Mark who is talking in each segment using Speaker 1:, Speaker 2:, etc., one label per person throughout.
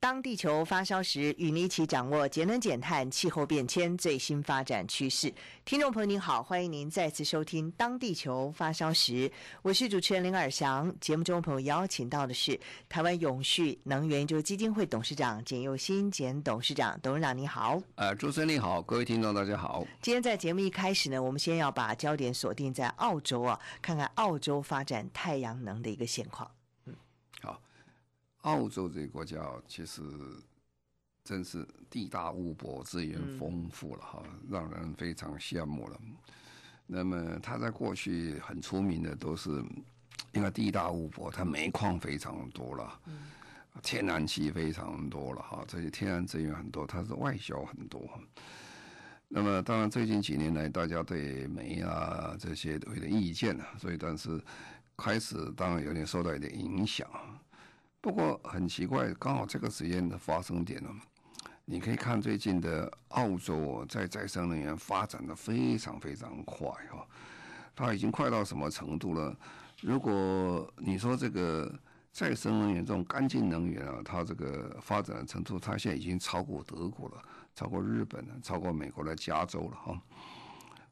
Speaker 1: 当地球发烧时，与你一起掌握节能减碳、气候变迁最新发展趋势。听众朋友您好，欢迎您再次收听《当地球发烧时》，我是主持人林尔祥。节目中朋友邀请到的是台湾永续能源研究基金会董事长简佑新简董事长，董事长你好。
Speaker 2: 呃，主持人你好，各位听众大家好。
Speaker 1: 今天在节目一开始呢，我们先要把焦点锁定在澳洲啊，看看澳洲发展太阳能的一个
Speaker 2: 现况。澳洲这个国家其实真是地大物博，资源丰富了哈，让人非常羡慕了。那么它在过去很出名的都是因为地大物博，它煤矿非常多了，天然气非常多了哈，这些天然资源很多，它是外销很多。那么当然最近几年来，大家对煤啊这些都有点意见了，所以但是开始当然有点受到一点影响。不过很奇怪，刚好这个时间的发生点呢，你可以看最近的澳洲在再生能源发展的非常非常快哈，它已经快到什么程度了？如果你说这个再生能源这种干净能源啊，它这个发展的程度，它现在已经超过德国了，超过日本了，超过美国的加州了哈。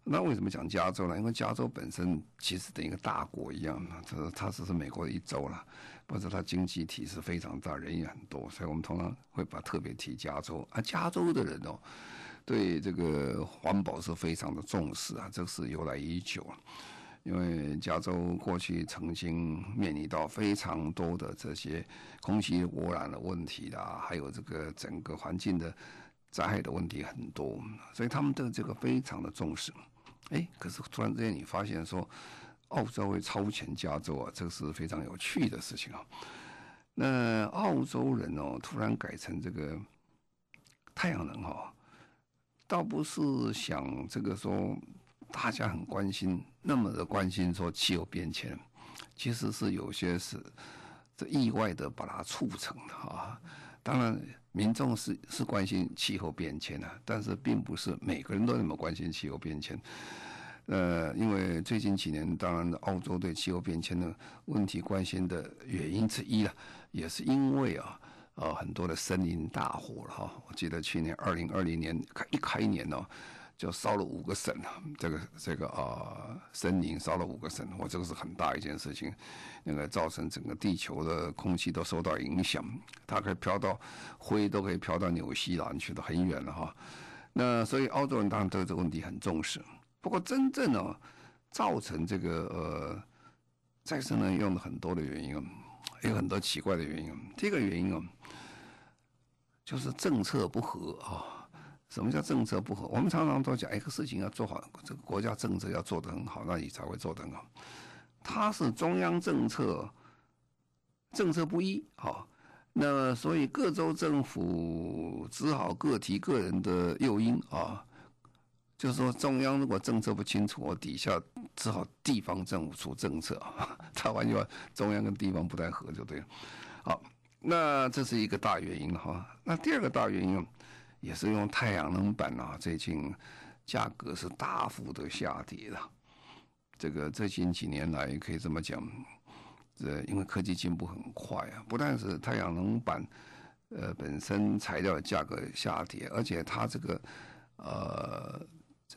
Speaker 2: 那为什么讲加州呢？因为加州本身其实等于一个大国一样，它它只是美国的一州了。或者它经济体是非常大，人也很多，所以我们通常会把特别提加州。啊，加州的人哦，对这个环保是非常的重视啊，这是由来已久。因为加州过去曾经面临到非常多的这些空气污染的问题啦，还有这个整个环境的灾害的问题很多，所以他们对这个非常的重视。哎，可是突然之间你发现说。澳洲会超前加州啊，这是非常有趣的事情啊。那澳洲人哦，突然改成这个太阳能哈，倒不是想这个说大家很关心，那么的关心说气候变迁，其实是有些是这意外的把它促成的啊。当然，民众是是关心气候变迁啊，但是并不是每个人都那么关心气候变迁。呃，因为最近几年，当然澳洲对气候变迁的问题关心的原因之一啊，也是因为啊，呃，很多的森林大火了哈。我记得去年二零二零年开一开年呢，就烧了五个省啊，这个这个啊，森林烧了五个省，我这个是很大一件事情，那个造成整个地球的空气都受到影响，它可以飘到灰都可以飘到纽西兰去的很远了哈。那所以澳洲人当然对这个问题很重视。不过，真正呢、哦，造成这个呃再生能用的很多的原因，有很多奇怪的原因。第一个原因哦，就是政策不合啊。什么叫政策不合？我们常常都讲，一个事情要做好，这个国家政策要做得很好，那你才会做得很好。它是中央政策政策不一，啊，那所以各州政府只好各提个人的诱因啊。就是说，中央如果政策不清楚，我底下只好地方政府出政策。他完全中央跟地方不太合，就对了。好，那这是一个大原因哈。那第二个大原因，也是用太阳能板啊，最近价格是大幅的下跌了。这个最近几年来可以这么讲，这因为科技进步很快啊，不但是太阳能板呃本身材料的价格下跌，而且它这个呃。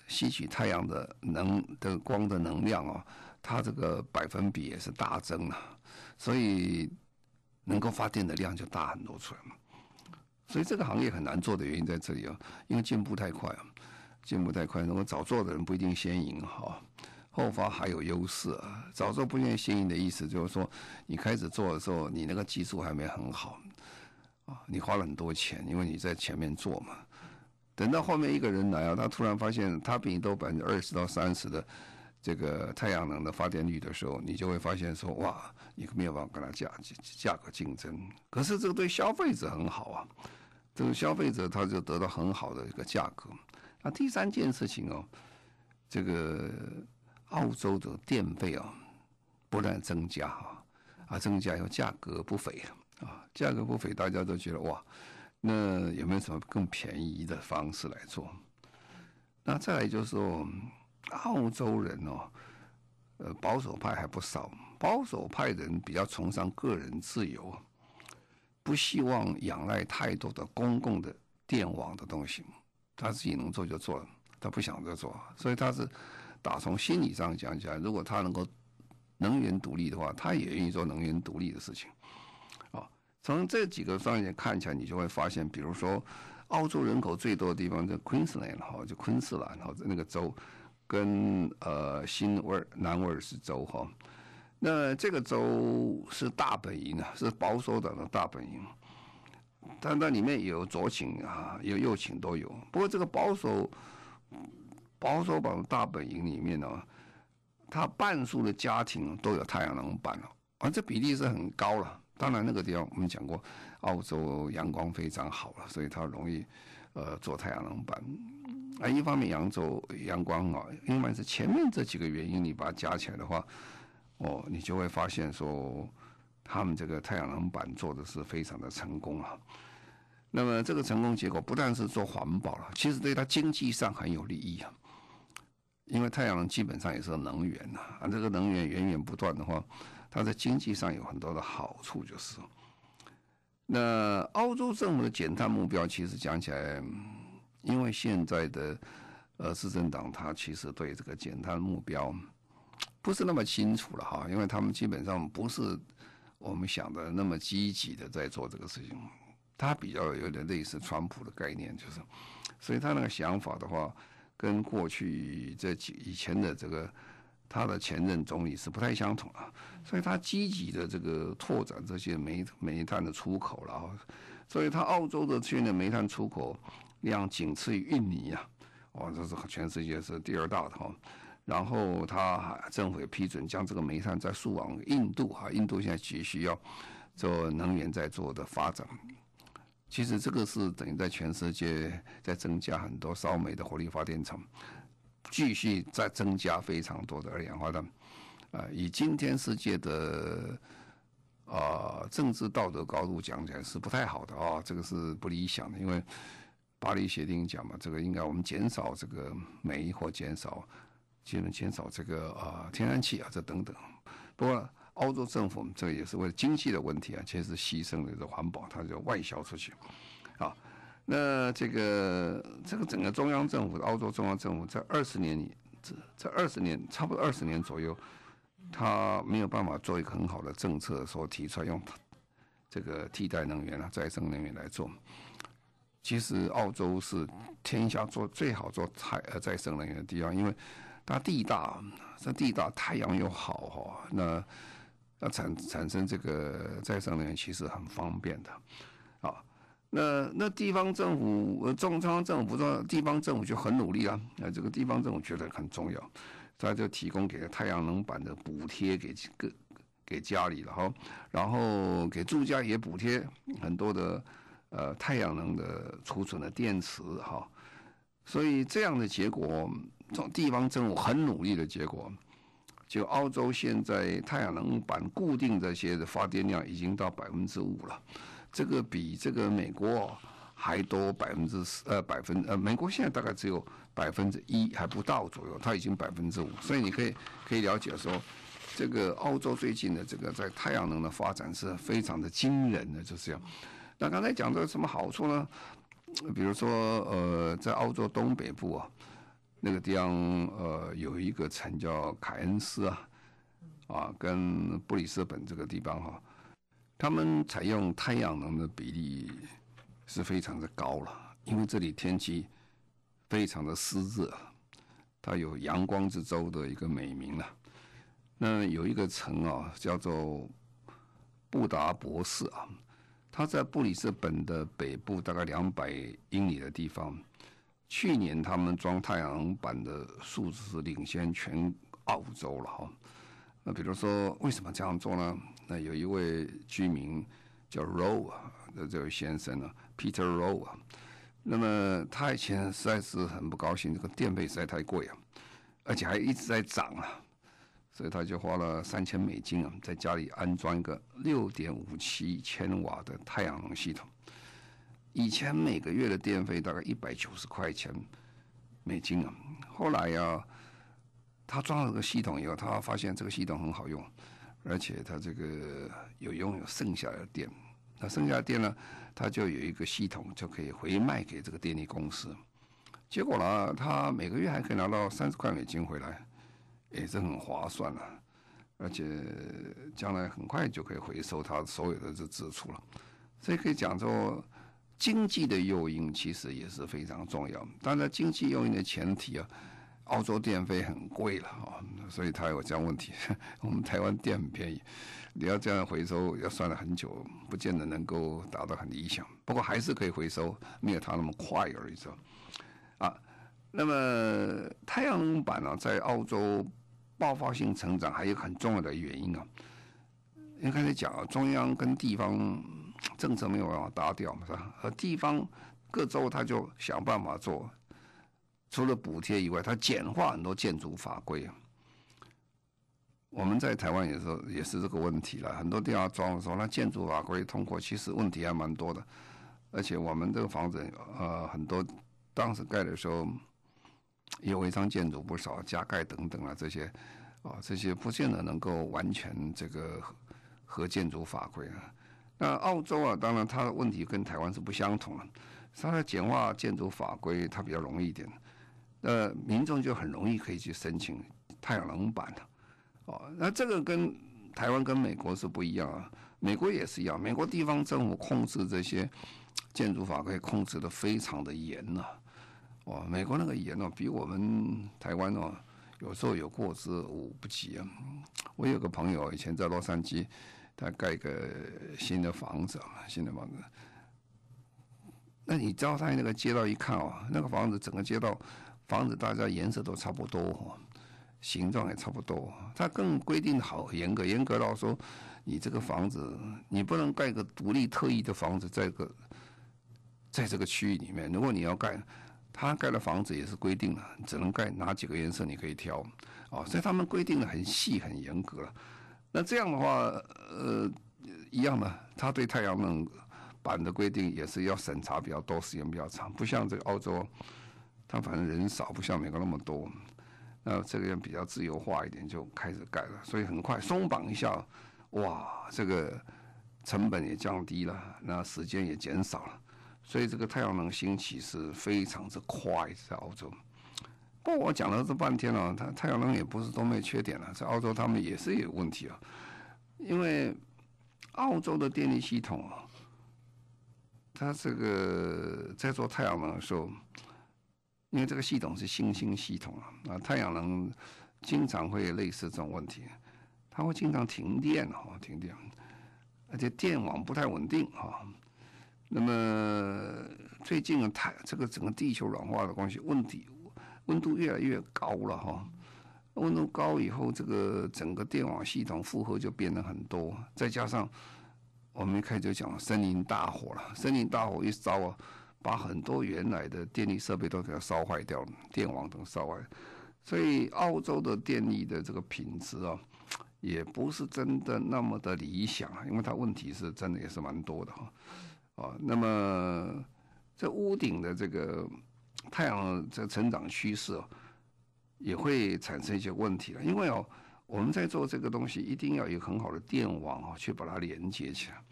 Speaker 2: 吸取太阳的能的光的能量啊，它这个百分比也是大增了，所以能够发电的量就大很多出来嘛。所以这个行业很难做的原因在这里啊，因为进步太快啊，进步太快，如果早做的人不一定先赢哈，后发还有优势啊。早做不一定先赢的意思就是说，你开始做的时候，你那个技术还没很好啊，你花了很多钱，因为你在前面做嘛。等到后面一个人来啊，他突然发现他比你多百分之二十到三十的这个太阳能的发电率的时候，你就会发现说，哇，你没有办法跟他价价格竞争。可是这个对消费者很好啊，这个消费者他就得到很好的一个价格。那第三件事情哦，这个澳洲的电费啊，不断增加啊，啊，增加以后价格不菲啊，价格不菲，大家都觉得哇，那有没有什么更便宜的方式来做？那再来就是说。澳洲人哦，呃，保守派还不少。保守派人比较崇尚个人自由，不希望仰赖太多的公共的电网的东西。他自己能做就做了，他不想再做。所以他是打从心理上讲起来，如果他能够能源独立的话，他也愿意做能源独立的事情。从这几个方面看起来，你就会发现，比如说，澳洲人口最多的地方在 Queensland 哈，就昆士兰哈，那个州。跟呃新威尔南威尔士州哈，那这个州是大本营啊，是保守党的大本营，但那里面有左倾啊，有右倾都有。不过这个保守保守党的大本营里面呢，它半数的家庭都有太阳能板了，啊，这比例是很高了。当然那个地方我们讲过，澳洲阳光非常好了，所以它容易呃做太阳能板。啊，一方面扬州阳光啊，另外是前面这几个原因，你把它加起来的话，哦，你就会发现说，他们这个太阳能板做的是非常的成功啊。那么这个成功结果不但是做环保了，其实对它经济上很有利益啊。因为太阳能基本上也是能源呐，啊，这个能源源源不断的话，它在经济上有很多的好处，就是。那欧洲政府的减碳目标，其实讲起来。因为现在的呃执政党，他其实对这个减碳目标不是那么清楚了哈，因为他们基本上不是我们想的那么积极的在做这个事情，他比较有点类似川普的概念，就是，所以他那个想法的话，跟过去这几以前的这个他的前任总理是不太相同啊，所以他积极的这个拓展这些煤煤炭的出口了，所以他澳洲的现在煤炭出口。量仅次于印尼呀，哦，这是全世界是第二大的哈。然后他政府也批准将这个煤炭再输往印度哈，印度现在急需要做能源在做的发展。其实这个是等于在全世界在增加很多烧煤的火力发电厂，继续在增加非常多的二氧化碳。啊，以今天世界的啊政治道德高度讲起来是不太好的啊，这个是不理想的，因为。巴黎协定讲嘛，这个应该我们减少这个煤或减少，基本减少这个啊、天然气啊这等等。不过欧洲政府这个也是为了经济的问题啊，其实牺牲了这环保，它就外销出去。啊，那这个这个整个中央政府，澳洲中央政府在二十年里，这这二十年差不多二十年左右，他没有办法做一个很好的政策，说提出来用这个替代能源啊、再生能源来做。其实澳洲是天下做最好做太呃再生能源的地方，因为它地大，这地大太阳又好哈，那那产产生这个再生能源其实很方便的，那那地方政府中央政府不重要，地方政府就很努力啊，那这个地方政府觉得很重要，他就提供给太阳能板的补贴给个给家里了哈，然后给住家也补贴很多的。呃，太阳能的储存的电池哈，所以这样的结果，从地方政府很努力的结果，就澳洲现在太阳能板固定这些的发电量已经到百分之五了，这个比这个美国还多百分之十呃百分呃美国现在大概只有百分之一还不到左右，它已经百分之五，所以你可以可以了解说，这个澳洲最近的这个在太阳能的发展是非常的惊人的，就是这样。那刚才讲的什么好处呢？比如说，呃，在澳洲东北部啊，那个地方呃有一个城叫凯恩斯啊，啊，跟布里斯本这个地方哈，他们采用太阳能的比例是非常的高了，因为这里天气非常的湿热，它有“阳光之州”的一个美名了。那有一个城啊，叫做布达博士啊。它在布里斯本的北部，大概两百英里的地方。去年他们装太阳能板的数字是领先全澳洲了哈。那比如说，为什么这样做呢？那有一位居民叫 Rowe 啊，这位先生呢，Peter Row 啊，那么他以前实在是很不高兴，这个电费实在太贵啊，而且还一直在涨啊，所以他就花了三千美金啊，在家里安装一个六点五七千瓦的太阳能系统。以前每个月的电费大概一百九十块钱美金啊，后来呀、啊。他装了这个系统以后，他发现这个系统很好用，而且他这个有拥有剩下的电，那剩下的电呢，他就有一个系统就可以回卖给这个电力公司。结果呢，他每个月还可以拿到三十块美金回来，也是很划算了，而且将来很快就可以回收他所有的这支出了。所以可以讲说，经济的诱因其实也是非常重要。当然，经济诱因的前提啊。澳洲电费很贵了啊，所以他有这样问题。我们台湾电很便宜，你要这样回收要算了很久，不见得能够达到很理想。不过还是可以回收，没有它那么快而已。说啊，那么太阳能板呢，在澳洲爆发性成长，还有很重要的原因啊。应该来讲，中央跟地方政策没有办法搭调嘛，是吧？而地方各州他就想办法做。除了补贴以外，它简化很多建筑法规啊。我们在台湾也是也是这个问题了。很多地方装的时候，那建筑法规通过，其实问题还蛮多的。而且我们这个房子，呃，很多当时盖的时候，有违章建筑不少，加盖等等啊，这些啊，这些不见得能够完全这个合建筑法规啊。那澳洲啊，当然它的问题跟台湾是不相同的，它的简化建筑法规，它比较容易一点。呃，民众就很容易可以去申请太阳能板的，哦，那这个跟台湾跟美国是不一样啊。美国也是一样，美国地方政府控制这些建筑法规控制的非常的严呐，哦，美国那个严哦，比我们台湾哦，有时候有过之无不及啊。我有个朋友以前在洛杉矶，他盖个新的房子啊，新的房子，那你知道他那个街道一看哦，那个房子整个街道。房子大家颜色都差不多，形状也差不多。它更规定好严格，严格到说，你这个房子你不能盖个独立特异的房子在个在这个区域里面。如果你要盖，他盖的房子也是规定了，只能盖哪几个颜色，你可以挑。哦，所以他们规定的很细很严格了。那这样的话，呃，一样的，他对太阳能板的规定也是要审查比较多，时间比较长，不像这个澳洲。他反正人少，不像美国那么多，那这个人比较自由化一点，就开始盖了，所以很快松绑一下，哇，这个成本也降低了，那时间也减少了，所以这个太阳能兴起是非常之快，在澳洲。不过我讲了这半天了，它太阳能也不是都没缺点了，在澳洲他们也是有问题啊，因为澳洲的电力系统啊，它这个在做太阳能的时候。因为这个系统是新兴系统啊，啊，太阳能经常会类似这种问题，它会经常停电哈，停电，而且电网不太稳定哈。那么最近啊，太这个整个地球暖化的关系，问题温度越来越高了哈。温度高以后，这个整个电网系统负荷就变得很多，再加上我们一开始就讲森林大火了，森林大火一烧啊。把很多原来的电力设备都给它烧坏掉了，电网都烧坏，所以澳洲的电力的这个品质啊，也不是真的那么的理想，因为它问题是真的也是蛮多的哈。啊，那么这屋顶的这个太阳这成长趋势也会产生一些问题了，因为哦，我们在做这个东西一定要有很好的电网啊，去把它连接起来，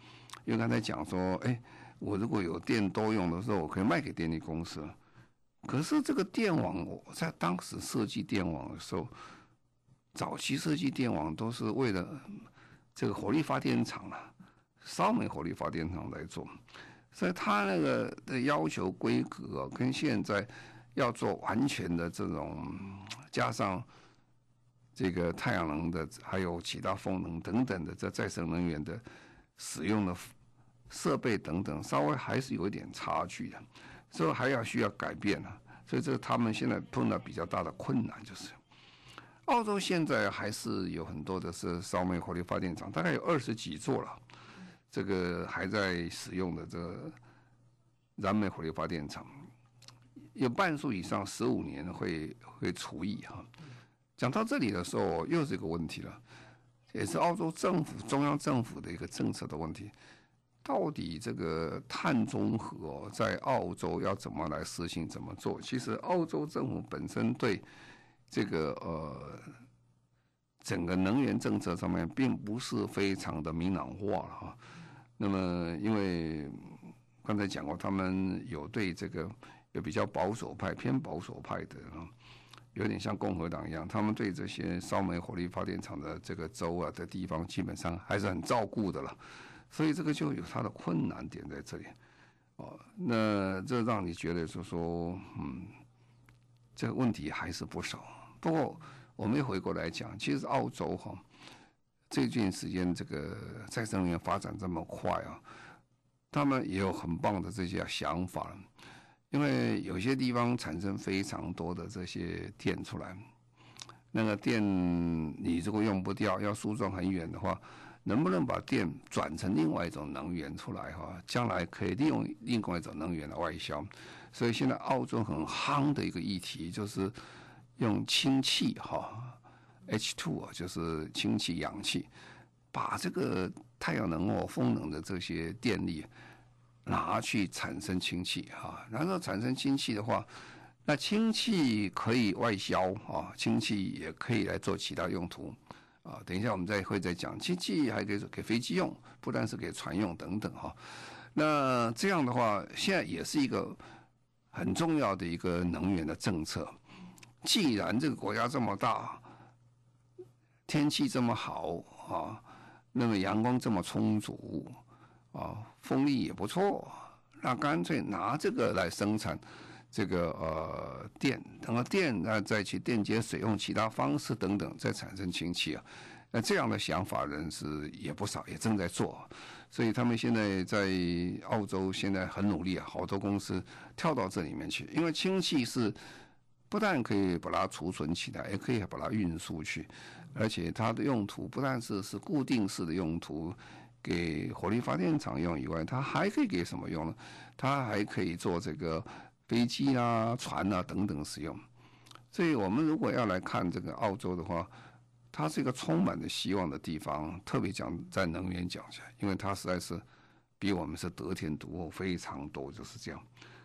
Speaker 2: 因为刚才讲说，哎。我如果有电多用的时候，我可以卖给电力公司。可是这个电网，我在当时设计电网的时候，早期设计电网都是为了这个火力发电厂啊，烧煤火力发电厂来做，所以它那个的要求规格跟现在要做完全的这种，加上这个太阳能的，还有其他风能等等的这再生能源的使用的。设备等等，稍微还是有一点差距的，所以还要需要改变啊。所以这个他们现在碰到比较大的困难就是，澳洲现在还是有很多的是烧煤火力发电厂，大概有二十几座了，这个还在使用的这个燃煤火力发电厂，有半数以上十五年会会除役哈。讲到这里的时候，又是一个问题了，也是澳洲政府中央政府的一个政策的问题。到底这个碳中和在澳洲要怎么来实行、怎么做？其实澳洲政府本身对这个呃整个能源政策上面并不是非常的明朗化了哈。那么因为刚才讲过，他们有对这个有比较保守派、偏保守派的啊，有点像共和党一样，他们对这些烧煤火力发电厂的这个州啊的地方，基本上还是很照顾的了。所以这个就有它的困难点在这里，哦，那这让你觉得就说，嗯，这个问题还是不少。不过我们回过来讲，其实澳洲哈，最近时间这个再生能源发展这么快啊，他们也有很棒的这些想法，因为有些地方产生非常多的这些电出来，那个电你如果用不掉，要输送很远的话。能不能把电转成另外一种能源出来哈？将来可以利用另外一种能源的外销。所以现在澳洲很夯的一个议题就是用氢气哈，H two 啊，就是氢气氧气，把这个太阳能或风能的这些电力拿去产生氢气哈。然后产生氢气的话，那氢气可以外销啊，氢气也可以来做其他用途。啊，等一下我们再会再讲，氢气还可以给飞机用，不但是给船用等等哈。那这样的话，现在也是一个很重要的一个能源的政策。既然这个国家这么大，天气这么好啊，那么阳光这么充足啊，风力也不错，那干脆拿这个来生产。这个呃电，然后电啊再去电解水，用其他方式等等再产生氢气啊，那这样的想法人是也不少，也正在做，所以他们现在在澳洲现在很努力啊，好多公司跳到这里面去，因为氢气是不但可以把它储存起来，也可以把它运输去，而且它的用途不但是是固定式的用途，给火力发电厂用以外，它还可以给什么用呢？它还可以做这个。飞机啊、船啊等等使用，所以我们如果要来看这个澳洲的话，它是一个充满着希望的地方。特别讲在能源讲起来，因为它实在是比我们是得天独厚非常多，就是这样。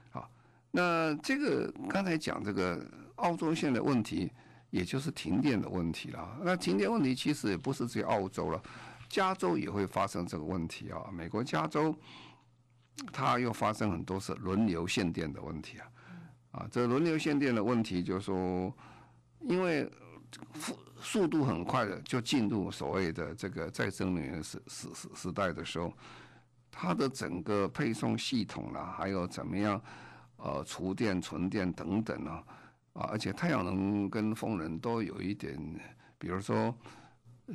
Speaker 2: 好，那这个刚才讲这个澳洲现在问题，也就是停电的问题了。那停电问题其实也不是只有澳洲了，加州也会发生这个问题啊。美国加州。它又发生很多次轮流限电的问题啊，啊，这轮流限电的问题就是说，因为速度很快的就进入所谓的这个再生能源时时时时代的时候，它的整个配送系统啦，还有怎么样，呃，储电、存电等等啊，啊，而且太阳能跟风能都有一点，比如说。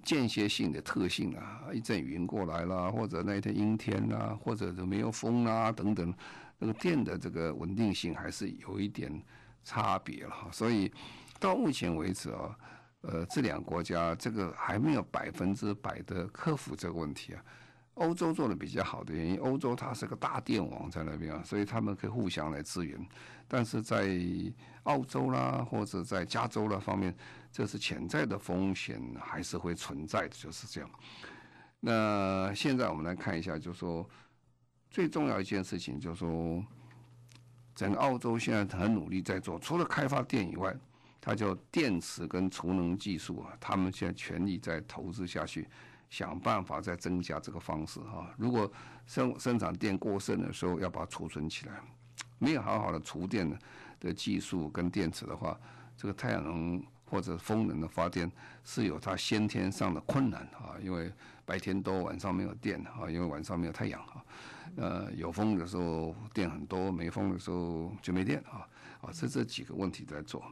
Speaker 2: 间歇性的特性啊，一阵云过来了，或者那一天阴天啊，或者就没有风啊等等，那个电的这个稳定性还是有一点差别了。所以到目前为止啊，呃，这两个国家这个还没有百分之百的克服这个问题啊。欧洲做的比较好的原因，欧洲它是个大电网在那边啊，所以他们可以互相来支援。但是在澳洲啦，或者在加州啦方面，这是潜在的风险还是会存在的，就是这样。那现在我们来看一下，就是说最重要一件事情，就是说整个澳洲现在很努力在做，除了开发电以外，它叫电池跟储能技术啊，他们现在全力在投资下去。想办法再增加这个方式哈。如果生生产电过剩的时候，要把它储存起来。没有好好的储电的技术跟电池的话，这个太阳能或者风能的发电是有它先天上的困难啊。因为白天多，晚上没有电啊。因为晚上没有太阳啊。呃，有风的时候电很多，没风的时候就没电啊。啊，是这几个问题在做。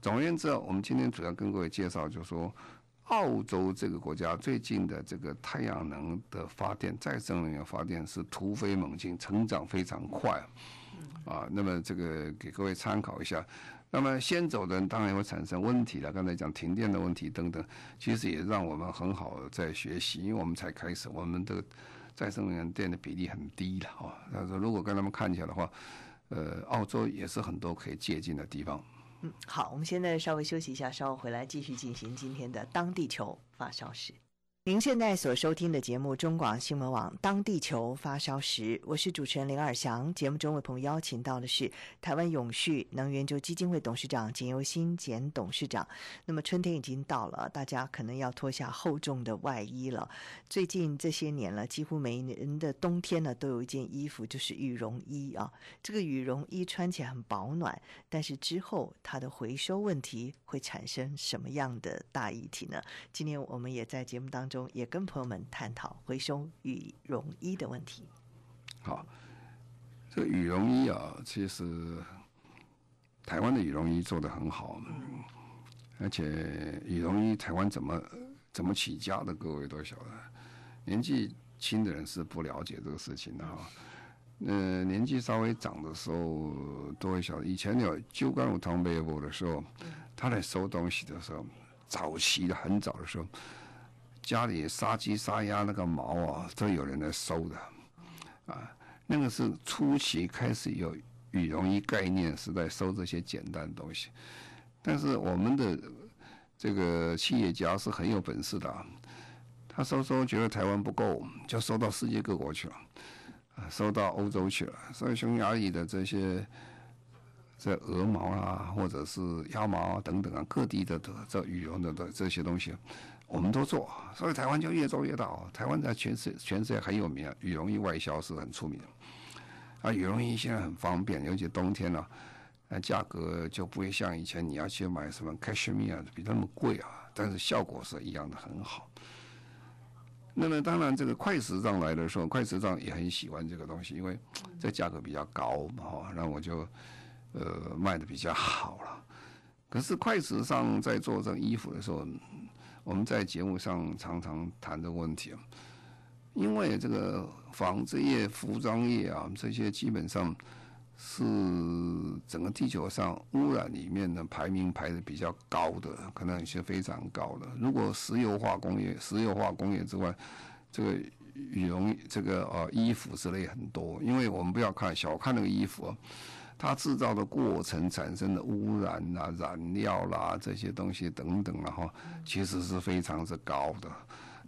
Speaker 2: 总而言之啊，我们今天主要跟各位介绍，就是说。澳洲这个国家最近的这个太阳能的发电、再生能源发电是突飞猛进，成长非常快，啊，那么这个给各位参考一下。那么先走的人当然会产生问题了。刚才讲停电的问题等等，其实也让我们很好在学习，因为我们才开始，我们的再生能源电的比例很低了啊。他说如果跟他们看起来的话，呃，澳洲也是很多可以借鉴的地方。
Speaker 1: 好，我们现在稍微休息一下，稍后回来继续进行今天的当地球发烧时。您现在所收听的节目中广新闻网《当地球发烧时》，我是主持人林尔祥。节目中为朋友邀请到的是台湾永续能源就基金会董事长简尤新简董事长。那么春天已经到了，大家可能要脱下厚重的外衣了。最近这些年了，几乎每一年的冬天呢，都有一件衣服，就是羽绒衣啊。这个羽绒衣穿起来很保暖，但是之后它的回收问题会产生什么样的大议题呢？今天我们也在节目当中。中也跟朋友们探讨回收羽绒衣的问题。
Speaker 2: 好，这个羽绒衣啊，其实台湾的羽绒衣做的很好，嗯，而且羽绒衣台湾怎么怎么起家的，各位都晓得。年纪轻的人是不了解这个事情的哈。呃，年纪稍微长的时候都会晓得。以前有旧干五汤背部的时候，他在收东西的时候，早期的很早的时候。家里杀鸡杀鸭那个毛啊，都有人来收的，啊，那个是初期开始有羽绒衣概念是在收这些简单的东西，但是我们的这个企业家是很有本事的，他收收觉得台湾不够，就收到世界各国去了，啊，收到欧洲去了，所以匈牙利的这些这鹅毛啊，或者是鸭毛啊等等啊，各地的的这羽绒的的这些东西。我们都做，所以台湾就越做越大。台湾在全世全世界很有名啊，羽绒衣外销是很出名的。啊，羽绒衣现在很方便，尤其冬天呢、啊，那价格就不会像以前你要去买什么 cashmere 比那么贵啊，但是效果是一样的很好。那么当然，这个快时尚来的时候，快时尚也很喜欢这个东西，因为这价格比较高嘛，哈，那我就呃卖的比较好了。可是快时尚在做这个衣服的时候。我们在节目上常常谈这个问题啊，因为这个纺织业、服装业啊，这些基本上是整个地球上污染里面的排名排的比较高的，可能有些非常高的。如果石油化工业、石油化工业之外，这个羽绒、这个呃衣服之类很多，因为我们不要看小看那个衣服啊。它制造的过程产生的污染、啊、燃料啦、这些东西等等了、啊、哈，其实是非常之高的，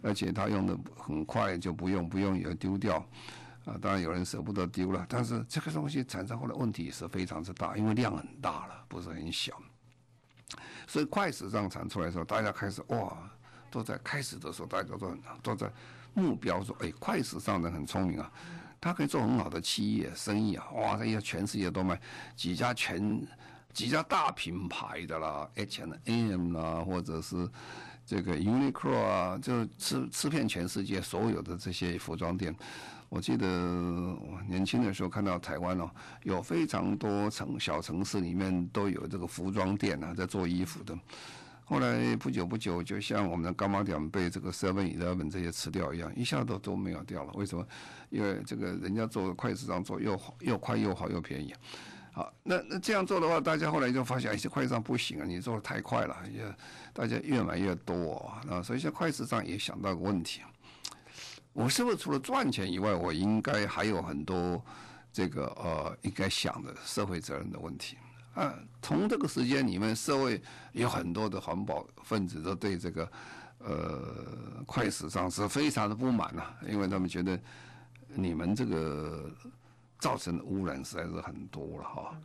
Speaker 2: 而且它用的很快就不用，不用也丢掉，啊，当然有人舍不得丢了，但是这个东西产生后的问题是非常之大，因为量很大了，不是很小，所以快时尚产出来的时候，大家开始哇，都在开始的时候，大家都都在目标说，哎，快时尚的很聪明啊。他可以做很好的企业生意啊！哇，这些全世界都卖几家全几家大品牌的啦，H and M 啦，或者是这个 Uniqlo 啊，就吃吃遍全世界所有的这些服装店。我记得我年轻的时候看到台湾哦，有非常多城小城市里面都有这个服装店啊，在做衣服的。后来不久不久，就像我们的柑仔店被这个 Seven Eleven 这些吃掉一样，一下都都没有掉了。为什么？因为这个人家做快时尚做又又快又好又便宜。好，那那这样做的话，大家后来就发现，哎，这快时尚不行啊，你做的太快了，也大家越买越多啊。所以现在快时尚也想到个问题，我是不是除了赚钱以外，我应该还有很多这个呃应该想的社会责任的问题？啊，从这个时间里面，社会有很多的环保分子都对这个，呃，快时尚是非常的不满呐、啊，因为他们觉得你们这个造成的污染实在是很多了哈。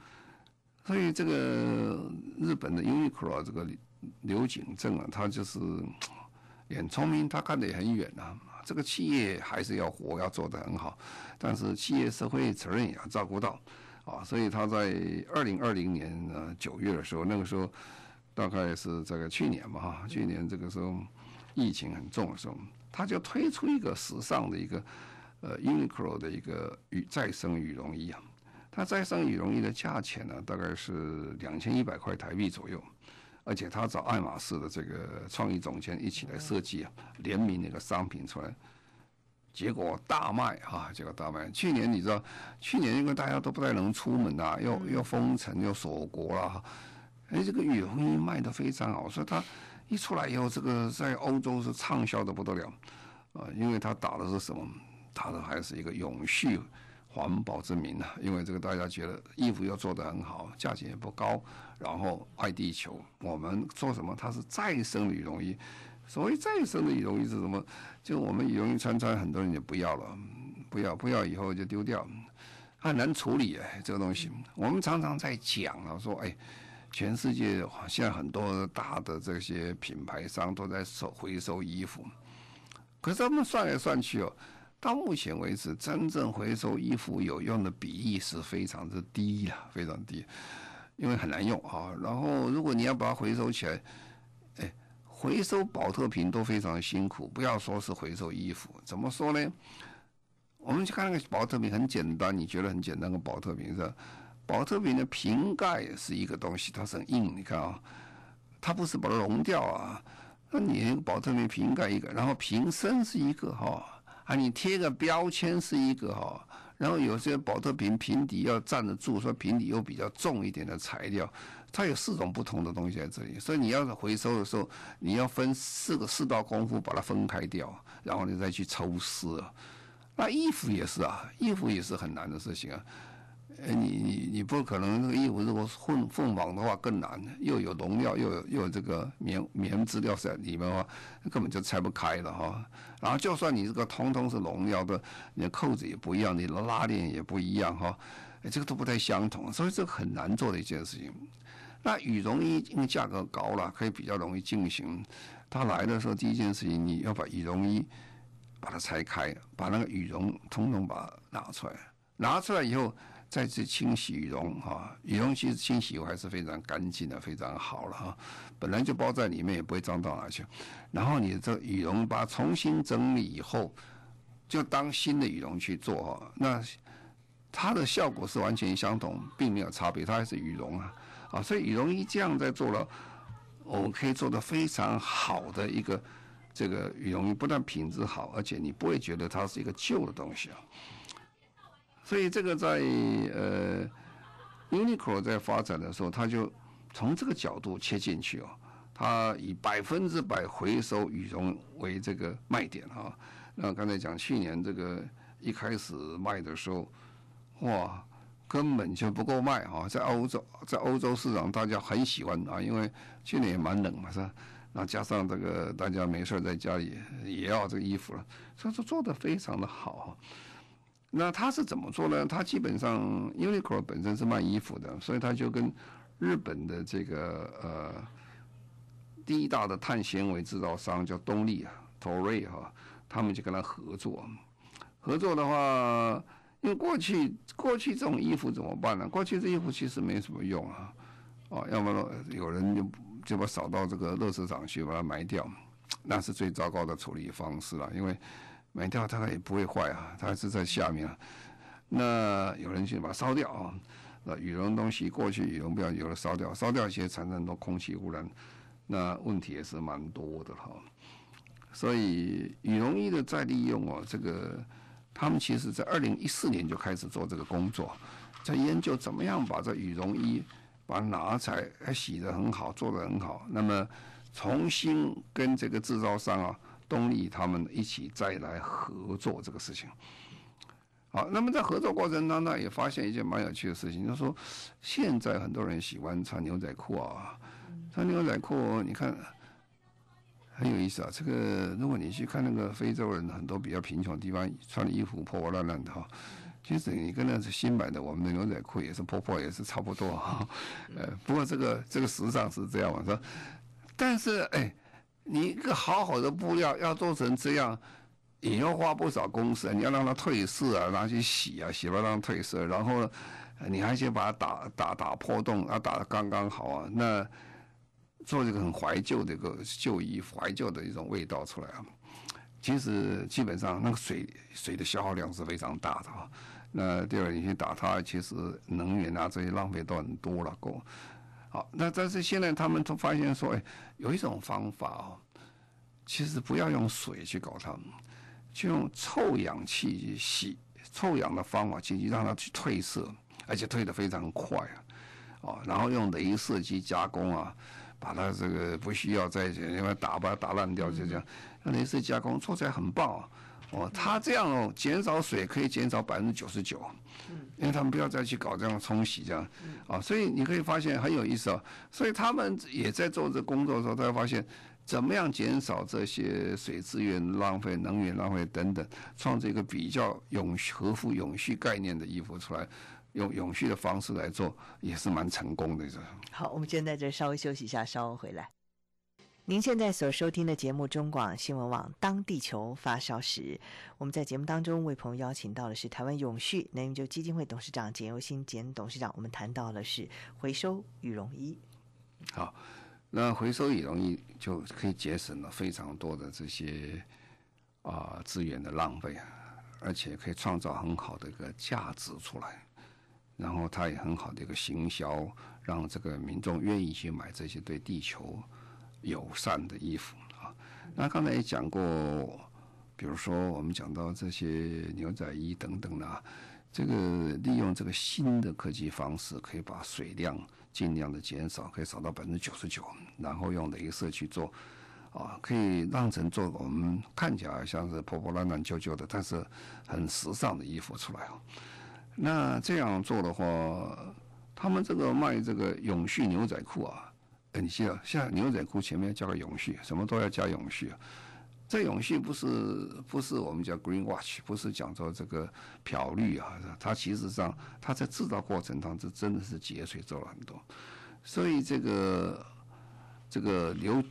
Speaker 2: 所以这个日本的 Uniqlo 这个柳井正啊，他就是很聪明，他看得也很远啊。这个企业还是要活，要做得很好，但是企业社会责任也要照顾到。啊，所以他在二零二零年呃九月的时候，那个时候大概是这个去年吧哈，去年这个时候疫情很重的时候，他就推出一个时尚的一个呃 Uniqlo 的一个羽再生羽绒衣啊，它再生羽绒衣的价钱呢大概是两千一百块台币左右，而且他找爱马仕的这个创意总监一起来设计啊，联名那个商品出来。结果大卖哈，结果大卖。去年你知道，去年因为大家都不太能出门呐、啊，又又封城又锁国了，哎，这个羽绒衣卖的非常好，所以它一出来以后，这个在欧洲是畅销的不得了啊，因为它打的是什么？打的还是一个永续环保之名啊，因为这个大家觉得衣服又做得很好，价钱也不高，然后爱地球，我们做什么？它是再生羽绒衣。所谓再生的羽绒衣是什么？就我们羽绒衣穿穿，很多人就不要了，不要不要以后就丢掉。很难处理哎，这个东西，我们常常在讲啊，说哎，全世界现在很多大的这些品牌商都在收回收衣服，可是他们算来算去哦，到目前为止，真正回收衣服有用的比例是非常之低了，非常低，因为很难用啊。然后如果你要把它回收起来，回收宝特瓶都非常辛苦，不要说是回收衣服，怎么说呢？我们去看那个宝特瓶，很简单，你觉得很简单？个宝特瓶是吧？宝特瓶的瓶盖是一个东西，它是很硬，你看啊，它不是把它融掉啊。那你保特瓶瓶盖一个，然后瓶身是一个哈，啊，你贴个标签是一个哈，然后有些宝特瓶瓶底要站得住，说瓶底又比较重一点的材料，它有四种不同的东西在这里，所以你要是回收的时候，你要分四个四道功夫把它分开掉，然后你再去抽丝。那衣服也是啊，衣服也是很难的事情啊。呃，你你你不可能那个衣服如果混混纺的话更难，又有农药，又有又有这个棉棉质料在里面的话，根本就拆不开了哈。然后就算你这个通通是农药的，你的扣子也不一样，你的拉链也不一样哈，这个都不太相同，所以这个很难做的一件事情。那羽绒衣因为价格高了，可以比较容易进行。他来的时候第一件事情，你要把羽绒衣。把它拆开，把那个羽绒统统把它拿出来，拿出来以后再去清洗羽绒哈。羽绒其实清洗还是非常干净的，非常好了哈。本来就包在里面，也不会脏到哪去。然后你这羽绒把它重新整理以后，就当新的羽绒去做哈。那它的效果是完全相同，并没有差别，它还是羽绒啊啊。所以羽绒衣这样在做了，我们可以做得非常好的一个。这个羽绒衣不但品质好，而且你不会觉得它是一个旧的东西啊。所以这个在呃，Uniqlo 在发展的时候，它就从这个角度切进去哦。它以百分之百回收羽绒为这个卖点啊。那刚才讲去年这个一开始卖的时候，哇，根本就不够卖啊。在欧洲，在欧洲市场大家很喜欢啊，因为去年也蛮冷嘛，是吧？那加上这个，大家没事在家里也要这个衣服了，所以说做的非常的好。那他是怎么做呢？他基本上 Uniqlo 本身是卖衣服的，所以他就跟日本的这个呃第一大的碳纤维制造商叫东丽啊，Toray 哈，他们就跟他合作。合作的话，因为过去过去这种衣服怎么办呢？过去这衣服其实没什么用啊，哦，要么有人就。就把扫到这个垃圾场去，把它埋掉，那是最糟糕的处理方式了。因为埋掉它也不会坏啊，它还是在下面啊。那有人去把它烧掉啊，那羽绒东西过去羽绒不要有了烧掉，烧掉一些产生很多空气污染，那问题也是蛮多的哈。所以羽绒衣的再利用哦，这个他们其实在二零一四年就开始做这个工作，在研究怎么样把这羽绒衣。把拿材还洗得很好，做得很好。那么重新跟这个制造商啊，东丽他们一起再来合作这个事情。好，那么在合作过程当中也发现一件蛮有趣的事情，就是说现在很多人喜欢穿牛仔裤啊，穿牛仔裤，你看很有意思啊。这个如果你去看那个非洲人，很多比较贫穷的地方，穿的衣服破破烂烂的哈。其实你跟那是新买的，我们的牛仔裤也是破破，也是差不多哈。呃，不过这个这个时尚是这样我，说，但是哎，你一个好好的布料要做成这样，也要花不少工时。你要让它褪色啊，拿去洗啊，洗完让它褪色，然后，你还先把它打打打破洞，啊，打的刚刚好啊。那做这个很怀旧的一个旧衣，怀旧的一种味道出来啊。其实基本上那个水水的消耗量是非常大的啊。那第二，你去打它，其实能源啊这些浪费都很多了。够好，那但是现在他们都发现说，哎，有一种方法哦，其实不要用水去搞它，就用臭氧气去洗，臭氧的方法进去让它去褪色，而且褪得非常快啊。啊，然后用镭射机加工啊，把它这个不需要再另外打把它打烂掉，就这样，那镭射加工做起来很棒啊。哦，它这样哦，减少水可以减少百分之九十九，因为他们不要再去搞这样冲洗这样，啊，所以你可以发现很有意思啊。所以他们也在做这工作的时候，他会发现怎么样减少这些水资源浪费、能源浪费等等，创造一个比较永续、合乎永续概念的衣服出来，用永续的方式来做，也是蛮成功的。这
Speaker 1: 好，我们先在这稍微休息一下，稍后回来。您现在所收听的节目中广新闻网《当地球发烧时》，我们在节目当中为朋友邀请到的是台湾永续能源基金会董事长简又新简董事长。我们谈到的是回收羽绒衣。
Speaker 2: 好，那回收羽绒衣就可以节省了非常多的这些啊资源的浪费啊，而且可以创造很好的一个价值出来，然后它也很好的一个行销，让这个民众愿意去买这些对地球。友善的衣服啊，那刚才也讲过，比如说我们讲到这些牛仔衣等等啊，这个利用这个新的科技方式，可以把水量尽量的减少，可以少到百分之九十九，然后用镭射去做，啊，可以让成做我们看起来像是破破烂烂旧旧的，但是很时尚的衣服出来哦。那这样做的话，他们这个卖这个永续牛仔裤啊。哎，你记得，像牛仔裤前面加个永续，什么都要加永续啊。这永续不是不是我们叫 green watch，不是讲说这个漂绿啊，它其实上它在制造过程当中真的是节水做了很多。所以这个这个刘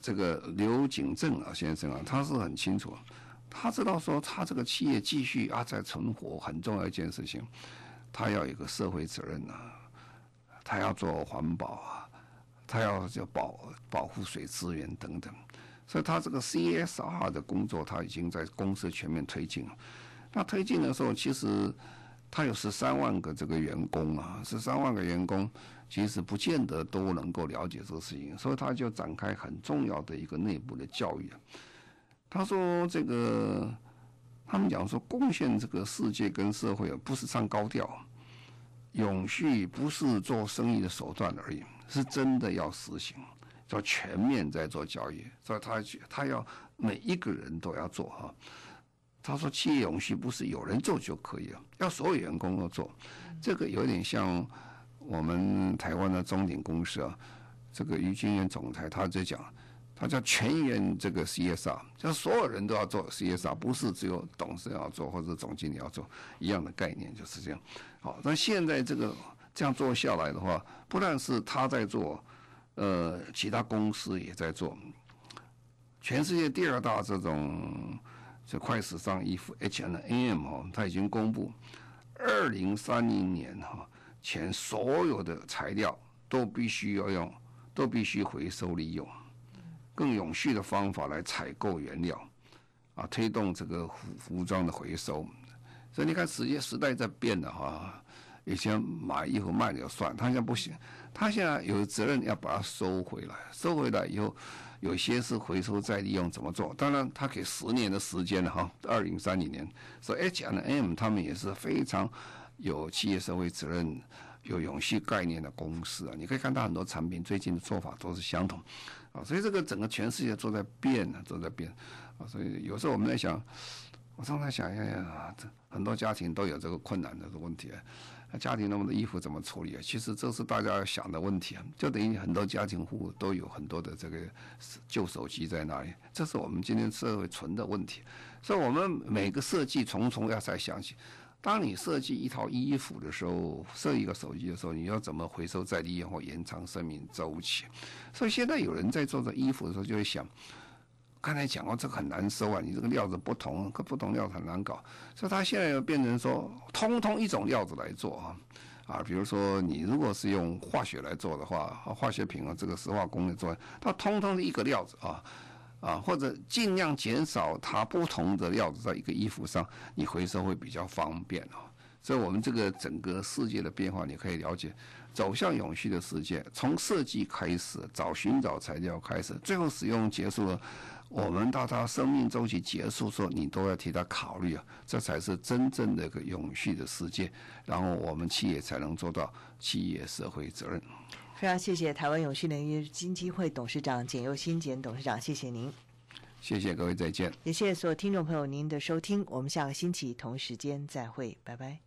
Speaker 2: 这个刘景正啊先生啊，他是很清楚，他知道说他这个企业继续啊在存活很重要一件事情，他要有个社会责任啊，他要做环保啊。他要就保保护水资源等等，所以他这个 CSR 的工作他已经在公司全面推进了。那推进的时候，其实他有十三万个这个员工啊，十三万个员工其实不见得都能够了解这个事情，所以他就展开很重要的一个内部的教育。他说：“这个他们讲说，贡献这个世界跟社会啊，不是唱高调，永续不是做生意的手段而已。”是真的要实行，叫全面在做交易，所以他他要每一个人都要做哈。他说企业永续不是有人做就可以了，要所有员工都做。这个有点像我们台湾的中鼎公司啊，这个于金元总裁他在讲，他叫全员这个 CSR，叫所有人都要做 CSR，不是只有董事要做或者总经理要做，一样的概念就是这样。好，那现在这个。这样做下来的话，不但是他在做，呃，其他公司也在做。全世界第二大这种这快时尚衣服 H&M 哈，他已经公布，二零三零年哈前所有的材料都必须要用，都必须回收利用，更永续的方法来采购原料，啊，推动这个服服装的回收。所以你看，时间时代在变了哈。以前买衣服卖就算，他现在不行，他现在有责任要把它收回来，收回来以后，有些是回收再利用，怎么做？当然，他给十年的时间了哈，二零三零年。所以 H&M 他们也是非常有企业社会责任、有永续概念的公司啊。你可以看到很多产品最近的做法都是相同，啊，所以这个整个全世界都在变呢，都在变啊。所以有时候我们在想，我常常想，哎呀，这很多家庭都有这个困难的问题。那家庭那么多衣服怎么处理啊？其实这是大家要想的问题啊，就等于很多家庭户都有很多的这个旧手机在那里，这是我们今天社会存的问题。所以，我们每个设计重重要再想起，当你设计一套衣服的时候，设一个手机的时候，你要怎么回收再利用或延长生命周期？所以，现在有人在做这衣服的时候，就会想。刚才讲过，这很难收啊！你这个料子不同，跟不同料子很难搞，所以他现在又变成说，通通一种料子来做啊啊！比如说，你如果是用化学来做的话，化学品啊，这个石化工业做，它通通是一个料子啊啊，或者尽量减少它不同的料子在一个衣服上，你回收会比较方便啊。所以我们这个整个世界的变化，你可以了解，走向永续的世界，从设计开始，找寻找材料开始，最后使用结束了。我们到他生命周期结束时候，你都要替他考虑啊，这才是真正的个永续的世界，然后我们企业才能做到企业社会责任。
Speaker 1: 非常谢谢台湾永续能源基金会董事长简又新简董事长，谢谢您。
Speaker 2: 谢谢各位，再见。
Speaker 1: 也谢谢所有听众朋友您的收听，我们下个星期同时间再会，拜拜。